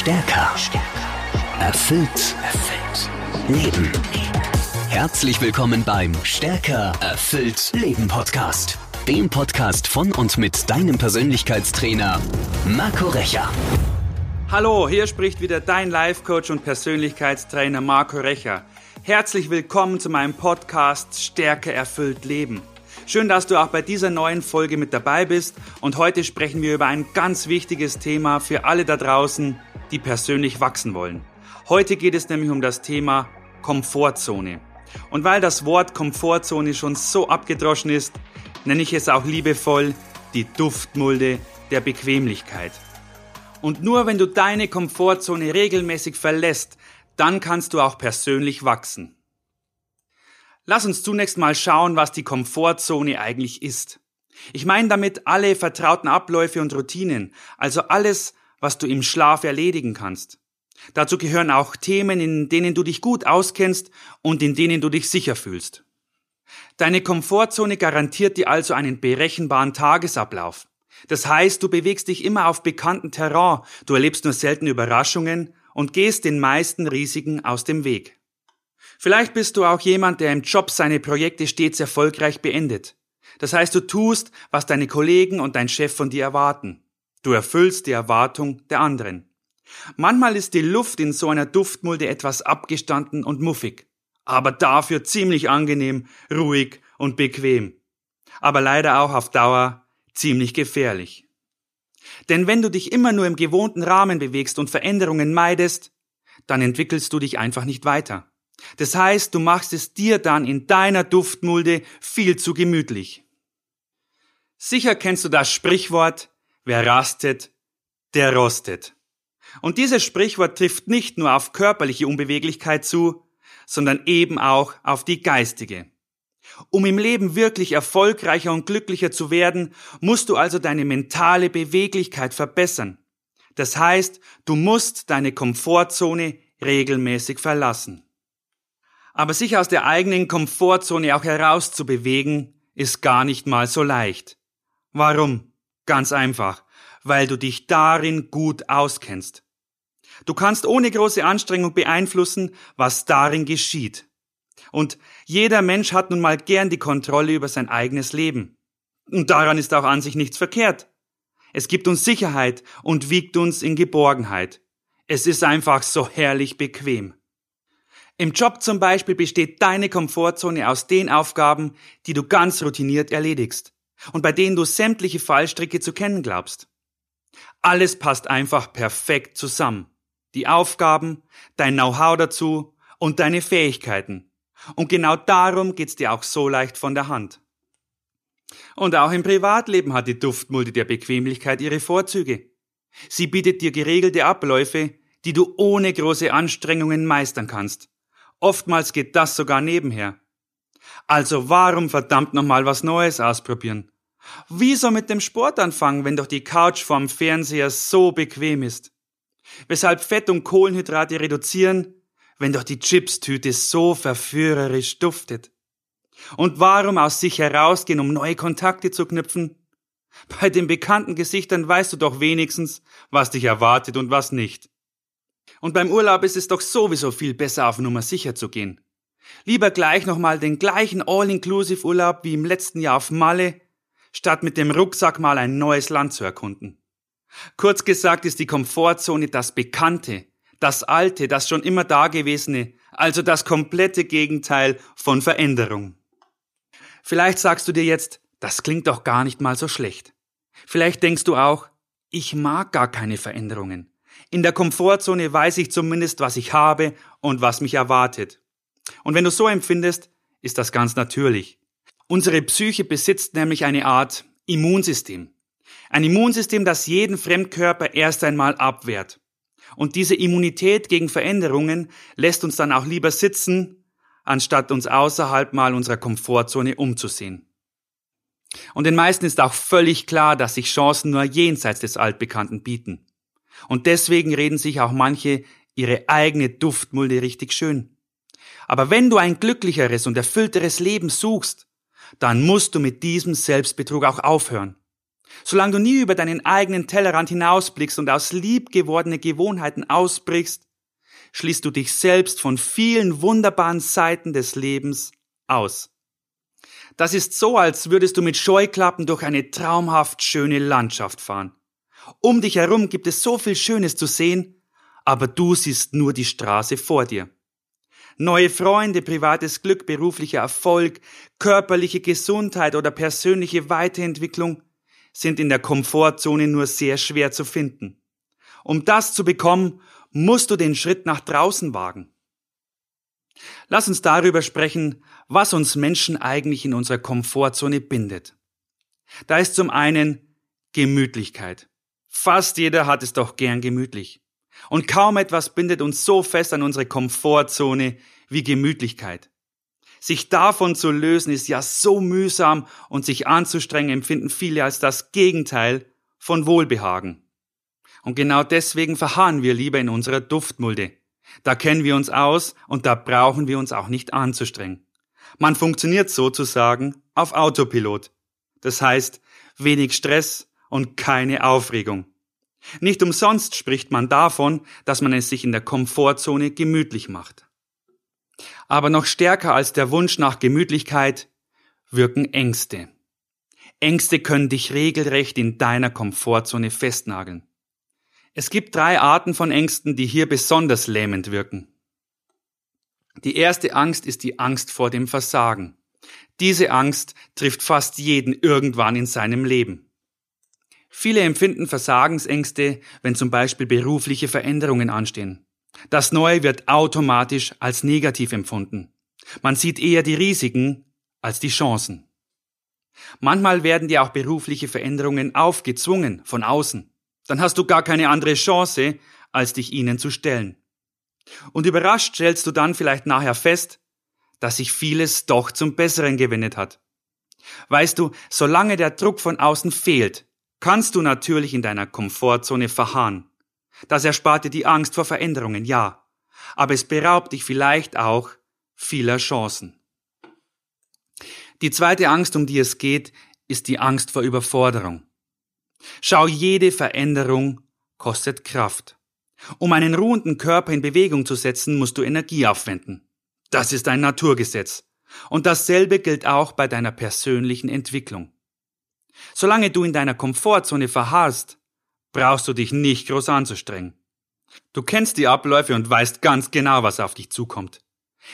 Stärker. Erfüllt. Erfüllt. Leben. Herzlich willkommen beim Stärker. Erfüllt. Leben Podcast. Dem Podcast von und mit deinem Persönlichkeitstrainer Marco Recher. Hallo, hier spricht wieder dein Life-Coach und Persönlichkeitstrainer Marco Recher. Herzlich willkommen zu meinem Podcast Stärker erfüllt Leben. Schön, dass du auch bei dieser neuen Folge mit dabei bist und heute sprechen wir über ein ganz wichtiges Thema für alle da draußen, die persönlich wachsen wollen. Heute geht es nämlich um das Thema Komfortzone. Und weil das Wort Komfortzone schon so abgedroschen ist, nenne ich es auch liebevoll die Duftmulde der Bequemlichkeit. Und nur wenn du deine Komfortzone regelmäßig verlässt, dann kannst du auch persönlich wachsen. Lass uns zunächst mal schauen, was die Komfortzone eigentlich ist. Ich meine damit alle vertrauten Abläufe und Routinen, also alles, was du im Schlaf erledigen kannst. Dazu gehören auch Themen, in denen du dich gut auskennst und in denen du dich sicher fühlst. Deine Komfortzone garantiert dir also einen berechenbaren Tagesablauf. Das heißt, du bewegst dich immer auf bekannten Terrain, du erlebst nur selten Überraschungen und gehst den meisten Risiken aus dem Weg. Vielleicht bist du auch jemand, der im Job seine Projekte stets erfolgreich beendet. Das heißt, du tust, was deine Kollegen und dein Chef von dir erwarten. Du erfüllst die Erwartung der anderen. Manchmal ist die Luft in so einer Duftmulde etwas abgestanden und muffig, aber dafür ziemlich angenehm, ruhig und bequem. Aber leider auch auf Dauer ziemlich gefährlich. Denn wenn du dich immer nur im gewohnten Rahmen bewegst und Veränderungen meidest, dann entwickelst du dich einfach nicht weiter. Das heißt, du machst es dir dann in deiner Duftmulde viel zu gemütlich. Sicher kennst du das Sprichwort, wer rastet, der rostet. Und dieses Sprichwort trifft nicht nur auf körperliche Unbeweglichkeit zu, sondern eben auch auf die geistige. Um im Leben wirklich erfolgreicher und glücklicher zu werden, musst du also deine mentale Beweglichkeit verbessern. Das heißt, du musst deine Komfortzone regelmäßig verlassen. Aber sich aus der eigenen Komfortzone auch herauszubewegen, ist gar nicht mal so leicht. Warum? Ganz einfach, weil du dich darin gut auskennst. Du kannst ohne große Anstrengung beeinflussen, was darin geschieht. Und jeder Mensch hat nun mal gern die Kontrolle über sein eigenes Leben. Und daran ist auch an sich nichts verkehrt. Es gibt uns Sicherheit und wiegt uns in Geborgenheit. Es ist einfach so herrlich bequem. Im Job zum Beispiel besteht deine Komfortzone aus den Aufgaben, die du ganz routiniert erledigst und bei denen du sämtliche Fallstricke zu kennen glaubst. Alles passt einfach perfekt zusammen. Die Aufgaben, dein Know-how dazu und deine Fähigkeiten. Und genau darum geht's dir auch so leicht von der Hand. Und auch im Privatleben hat die Duftmulde der Bequemlichkeit ihre Vorzüge. Sie bietet dir geregelte Abläufe, die du ohne große Anstrengungen meistern kannst Oftmals geht das sogar nebenher. Also warum verdammt nochmal was Neues ausprobieren? Wieso mit dem Sport anfangen, wenn doch die Couch vorm Fernseher so bequem ist? Weshalb Fett und Kohlenhydrate reduzieren, wenn doch die Chipstüte so verführerisch duftet? Und warum aus sich herausgehen, um neue Kontakte zu knüpfen? Bei den bekannten Gesichtern weißt du doch wenigstens, was dich erwartet und was nicht. Und beim Urlaub ist es doch sowieso viel besser auf Nummer sicher zu gehen. Lieber gleich nochmal den gleichen All-Inclusive-Urlaub wie im letzten Jahr auf Malle, statt mit dem Rucksack mal ein neues Land zu erkunden. Kurz gesagt ist die Komfortzone das Bekannte, das Alte, das schon immer Dagewesene, also das komplette Gegenteil von Veränderung. Vielleicht sagst du dir jetzt, das klingt doch gar nicht mal so schlecht. Vielleicht denkst du auch, ich mag gar keine Veränderungen. In der Komfortzone weiß ich zumindest, was ich habe und was mich erwartet. Und wenn du so empfindest, ist das ganz natürlich. Unsere Psyche besitzt nämlich eine Art Immunsystem. Ein Immunsystem, das jeden Fremdkörper erst einmal abwehrt. Und diese Immunität gegen Veränderungen lässt uns dann auch lieber sitzen, anstatt uns außerhalb mal unserer Komfortzone umzusehen. Und den meisten ist auch völlig klar, dass sich Chancen nur jenseits des Altbekannten bieten. Und deswegen reden sich auch manche ihre eigene Duftmulde richtig schön. Aber wenn du ein glücklicheres und erfüllteres Leben suchst, dann musst du mit diesem Selbstbetrug auch aufhören. Solange du nie über deinen eigenen Tellerrand hinausblickst und aus lieb gewordene Gewohnheiten ausbrichst, schließt du dich selbst von vielen wunderbaren Seiten des Lebens aus. Das ist so, als würdest du mit Scheuklappen durch eine traumhaft schöne Landschaft fahren. Um dich herum gibt es so viel Schönes zu sehen, aber du siehst nur die Straße vor dir. Neue Freunde, privates Glück, beruflicher Erfolg, körperliche Gesundheit oder persönliche Weiterentwicklung sind in der Komfortzone nur sehr schwer zu finden. Um das zu bekommen, musst du den Schritt nach draußen wagen. Lass uns darüber sprechen, was uns Menschen eigentlich in unserer Komfortzone bindet. Da ist zum einen Gemütlichkeit. Fast jeder hat es doch gern gemütlich. Und kaum etwas bindet uns so fest an unsere Komfortzone wie Gemütlichkeit. Sich davon zu lösen ist ja so mühsam und sich anzustrengen empfinden viele als das Gegenteil von Wohlbehagen. Und genau deswegen verharren wir lieber in unserer Duftmulde. Da kennen wir uns aus und da brauchen wir uns auch nicht anzustrengen. Man funktioniert sozusagen auf Autopilot. Das heißt, wenig Stress und keine Aufregung. Nicht umsonst spricht man davon, dass man es sich in der Komfortzone gemütlich macht. Aber noch stärker als der Wunsch nach Gemütlichkeit wirken Ängste. Ängste können dich regelrecht in deiner Komfortzone festnageln. Es gibt drei Arten von Ängsten, die hier besonders lähmend wirken. Die erste Angst ist die Angst vor dem Versagen. Diese Angst trifft fast jeden irgendwann in seinem Leben. Viele empfinden Versagensängste, wenn zum Beispiel berufliche Veränderungen anstehen. Das Neue wird automatisch als negativ empfunden. Man sieht eher die Risiken als die Chancen. Manchmal werden dir auch berufliche Veränderungen aufgezwungen von außen dann hast du gar keine andere Chance, als dich ihnen zu stellen. Und überrascht stellst du dann vielleicht nachher fest, dass sich vieles doch zum Besseren gewendet hat. Weißt du, solange der Druck von außen fehlt, kannst du natürlich in deiner Komfortzone verharren. Das erspart dir die Angst vor Veränderungen, ja, aber es beraubt dich vielleicht auch vieler Chancen. Die zweite Angst, um die es geht, ist die Angst vor Überforderung. Schau, jede Veränderung kostet Kraft. Um einen ruhenden Körper in Bewegung zu setzen, musst du Energie aufwenden. Das ist ein Naturgesetz. Und dasselbe gilt auch bei deiner persönlichen Entwicklung. Solange du in deiner Komfortzone verharrst, brauchst du dich nicht groß anzustrengen. Du kennst die Abläufe und weißt ganz genau, was auf dich zukommt.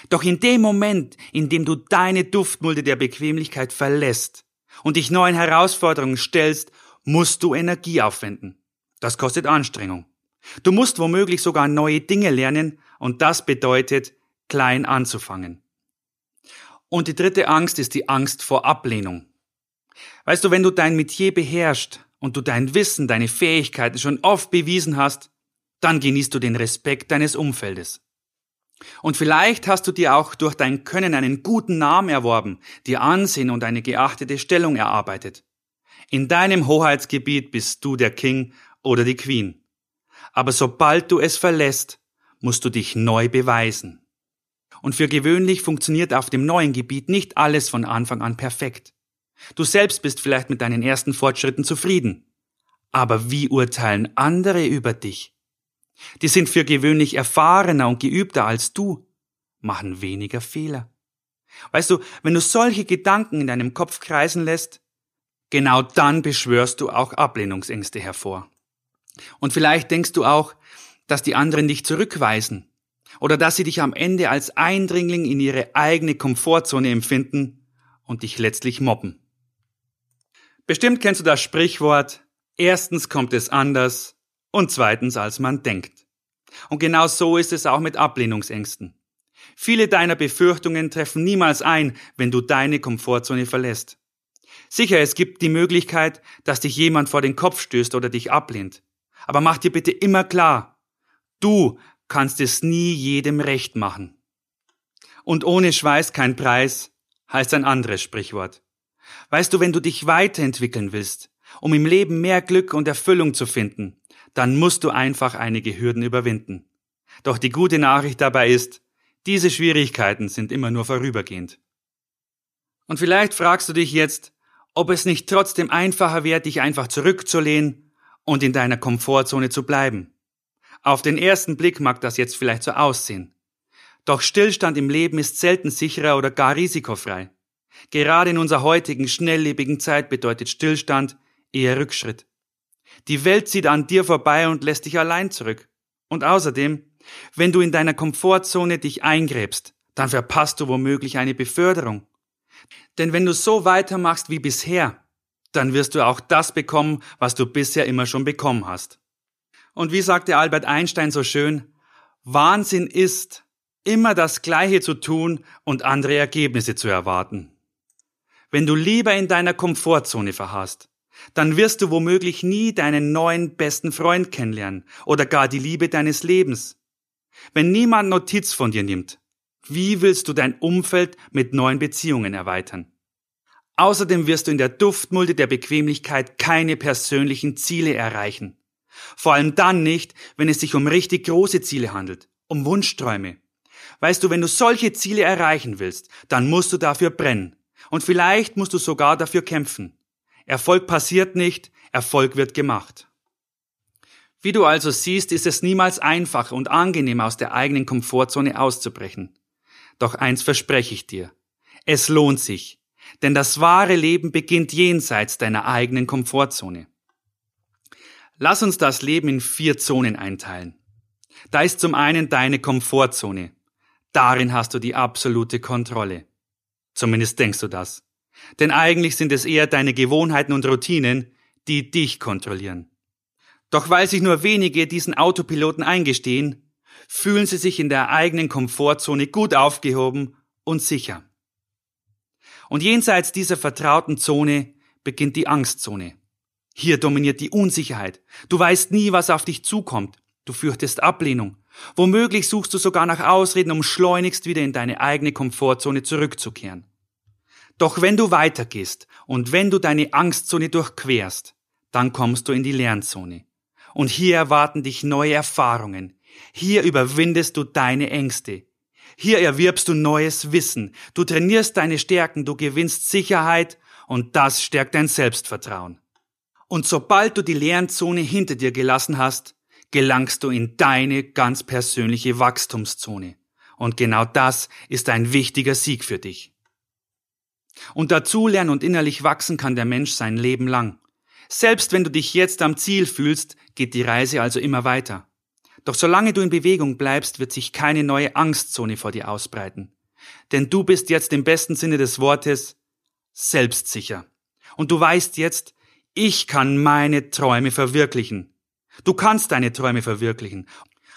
Doch in dem Moment, in dem du deine Duftmulde der Bequemlichkeit verlässt und dich neuen Herausforderungen stellst musst du Energie aufwenden. Das kostet Anstrengung. Du musst womöglich sogar neue Dinge lernen und das bedeutet, klein anzufangen. Und die dritte Angst ist die Angst vor Ablehnung. Weißt du, wenn du dein Metier beherrschst und du dein Wissen, deine Fähigkeiten schon oft bewiesen hast, dann genießt du den Respekt deines Umfeldes. Und vielleicht hast du dir auch durch dein Können einen guten Namen erworben, dir Ansehen und eine geachtete Stellung erarbeitet. In deinem Hoheitsgebiet bist du der King oder die Queen. Aber sobald du es verlässt, musst du dich neu beweisen. Und für gewöhnlich funktioniert auf dem neuen Gebiet nicht alles von Anfang an perfekt. Du selbst bist vielleicht mit deinen ersten Fortschritten zufrieden. Aber wie urteilen andere über dich? Die sind für gewöhnlich erfahrener und geübter als du, machen weniger Fehler. Weißt du, wenn du solche Gedanken in deinem Kopf kreisen lässt, Genau dann beschwörst du auch Ablehnungsängste hervor. Und vielleicht denkst du auch, dass die anderen dich zurückweisen oder dass sie dich am Ende als Eindringling in ihre eigene Komfortzone empfinden und dich letztlich mobben. Bestimmt kennst du das Sprichwort, erstens kommt es anders und zweitens als man denkt. Und genau so ist es auch mit Ablehnungsängsten. Viele deiner Befürchtungen treffen niemals ein, wenn du deine Komfortzone verlässt. Sicher, es gibt die Möglichkeit, dass dich jemand vor den Kopf stößt oder dich ablehnt. Aber mach dir bitte immer klar, du kannst es nie jedem recht machen. Und ohne Schweiß kein Preis heißt ein anderes Sprichwort. Weißt du, wenn du dich weiterentwickeln willst, um im Leben mehr Glück und Erfüllung zu finden, dann musst du einfach einige Hürden überwinden. Doch die gute Nachricht dabei ist, diese Schwierigkeiten sind immer nur vorübergehend. Und vielleicht fragst du dich jetzt, ob es nicht trotzdem einfacher wäre, dich einfach zurückzulehnen und in deiner Komfortzone zu bleiben. Auf den ersten Blick mag das jetzt vielleicht so aussehen. Doch Stillstand im Leben ist selten sicherer oder gar risikofrei. Gerade in unserer heutigen schnelllebigen Zeit bedeutet Stillstand eher Rückschritt. Die Welt zieht an dir vorbei und lässt dich allein zurück. Und außerdem, wenn du in deiner Komfortzone dich eingräbst, dann verpasst du womöglich eine Beförderung. Denn wenn du so weitermachst wie bisher, dann wirst du auch das bekommen, was du bisher immer schon bekommen hast. Und wie sagte Albert Einstein so schön, Wahnsinn ist, immer das Gleiche zu tun und andere Ergebnisse zu erwarten. Wenn du lieber in deiner Komfortzone verharrst, dann wirst du womöglich nie deinen neuen besten Freund kennenlernen oder gar die Liebe deines Lebens. Wenn niemand Notiz von dir nimmt, wie willst du dein Umfeld mit neuen Beziehungen erweitern? Außerdem wirst du in der Duftmulde der Bequemlichkeit keine persönlichen Ziele erreichen. Vor allem dann nicht, wenn es sich um richtig große Ziele handelt, um Wunschträume. Weißt du, wenn du solche Ziele erreichen willst, dann musst du dafür brennen. Und vielleicht musst du sogar dafür kämpfen. Erfolg passiert nicht, Erfolg wird gemacht. Wie du also siehst, ist es niemals einfach und angenehm aus der eigenen Komfortzone auszubrechen. Doch eins verspreche ich dir. Es lohnt sich, denn das wahre Leben beginnt jenseits deiner eigenen Komfortzone. Lass uns das Leben in vier Zonen einteilen. Da ist zum einen deine Komfortzone. Darin hast du die absolute Kontrolle. Zumindest denkst du das. Denn eigentlich sind es eher deine Gewohnheiten und Routinen, die dich kontrollieren. Doch weil sich nur wenige diesen Autopiloten eingestehen, fühlen sie sich in der eigenen Komfortzone gut aufgehoben und sicher. Und jenseits dieser vertrauten Zone beginnt die Angstzone. Hier dominiert die Unsicherheit. Du weißt nie, was auf dich zukommt. Du fürchtest Ablehnung. Womöglich suchst du sogar nach Ausreden, um schleunigst wieder in deine eigene Komfortzone zurückzukehren. Doch wenn du weitergehst und wenn du deine Angstzone durchquerst, dann kommst du in die Lernzone. Und hier erwarten dich neue Erfahrungen. Hier überwindest du deine Ängste. Hier erwirbst du neues Wissen. Du trainierst deine Stärken, du gewinnst Sicherheit und das stärkt dein Selbstvertrauen. Und sobald du die Lernzone hinter dir gelassen hast, gelangst du in deine ganz persönliche Wachstumszone. Und genau das ist ein wichtiger Sieg für dich. Und dazulernen und innerlich wachsen kann der Mensch sein Leben lang. Selbst wenn du dich jetzt am Ziel fühlst, geht die Reise also immer weiter. Doch solange du in Bewegung bleibst, wird sich keine neue Angstzone vor dir ausbreiten. Denn du bist jetzt im besten Sinne des Wortes selbstsicher. Und du weißt jetzt, ich kann meine Träume verwirklichen. Du kannst deine Träume verwirklichen.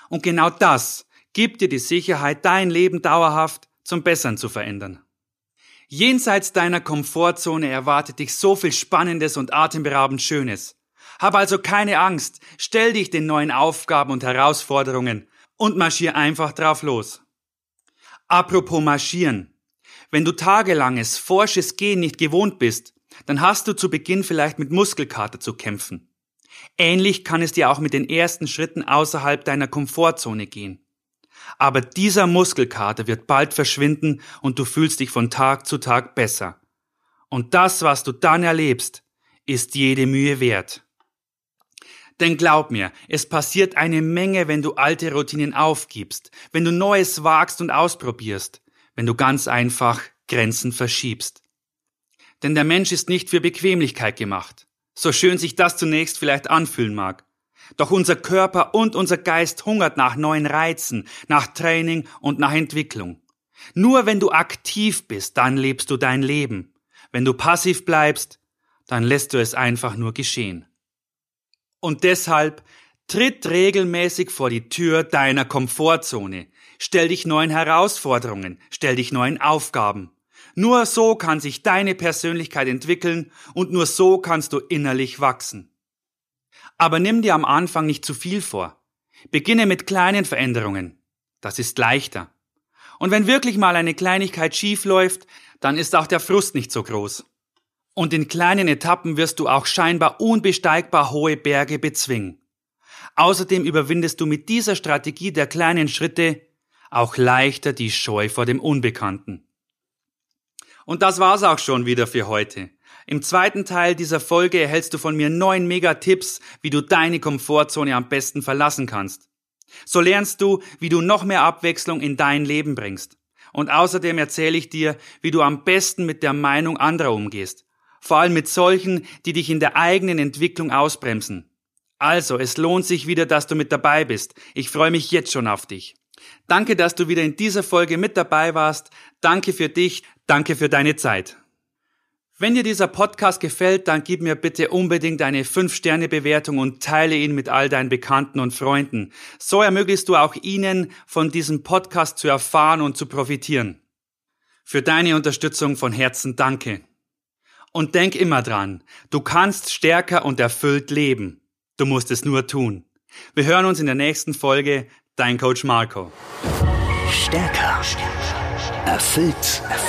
Und genau das gibt dir die Sicherheit, dein Leben dauerhaft zum Bessern zu verändern. Jenseits deiner Komfortzone erwartet dich so viel Spannendes und atemberaubend Schönes. Hab also keine Angst, stell dich den neuen Aufgaben und Herausforderungen und marschier einfach drauf los. Apropos marschieren. Wenn du tagelanges, forsches Gehen nicht gewohnt bist, dann hast du zu Beginn vielleicht mit Muskelkater zu kämpfen. Ähnlich kann es dir auch mit den ersten Schritten außerhalb deiner Komfortzone gehen. Aber dieser Muskelkater wird bald verschwinden und du fühlst dich von Tag zu Tag besser. Und das, was du dann erlebst, ist jede Mühe wert. Denn glaub mir, es passiert eine Menge, wenn du alte Routinen aufgibst, wenn du Neues wagst und ausprobierst, wenn du ganz einfach Grenzen verschiebst. Denn der Mensch ist nicht für Bequemlichkeit gemacht, so schön sich das zunächst vielleicht anfühlen mag. Doch unser Körper und unser Geist hungert nach neuen Reizen, nach Training und nach Entwicklung. Nur wenn du aktiv bist, dann lebst du dein Leben. Wenn du passiv bleibst, dann lässt du es einfach nur geschehen. Und deshalb tritt regelmäßig vor die Tür deiner Komfortzone. Stell dich neuen Herausforderungen, stell dich neuen Aufgaben. Nur so kann sich deine Persönlichkeit entwickeln und nur so kannst du innerlich wachsen. Aber nimm dir am Anfang nicht zu viel vor. Beginne mit kleinen Veränderungen. Das ist leichter. Und wenn wirklich mal eine Kleinigkeit schief läuft, dann ist auch der Frust nicht so groß. Und in kleinen Etappen wirst du auch scheinbar unbesteigbar hohe Berge bezwingen. Außerdem überwindest du mit dieser Strategie der kleinen Schritte auch leichter die Scheu vor dem Unbekannten. Und das war's auch schon wieder für heute. Im zweiten Teil dieser Folge erhältst du von mir neun Mega-Tipps, wie du deine Komfortzone am besten verlassen kannst. So lernst du, wie du noch mehr Abwechslung in dein Leben bringst. Und außerdem erzähle ich dir, wie du am besten mit der Meinung anderer umgehst. Vor allem mit solchen, die dich in der eigenen Entwicklung ausbremsen. Also, es lohnt sich wieder, dass du mit dabei bist. Ich freue mich jetzt schon auf dich. Danke, dass du wieder in dieser Folge mit dabei warst. Danke für dich. Danke für deine Zeit. Wenn dir dieser Podcast gefällt, dann gib mir bitte unbedingt eine 5-Sterne-Bewertung und teile ihn mit all deinen Bekannten und Freunden. So ermöglichst du auch ihnen, von diesem Podcast zu erfahren und zu profitieren. Für deine Unterstützung von Herzen danke. Und denk immer dran, du kannst stärker und erfüllt leben. Du musst es nur tun. Wir hören uns in der nächsten Folge. Dein Coach Marco. Stärker. Erfüllt. Erfüllt.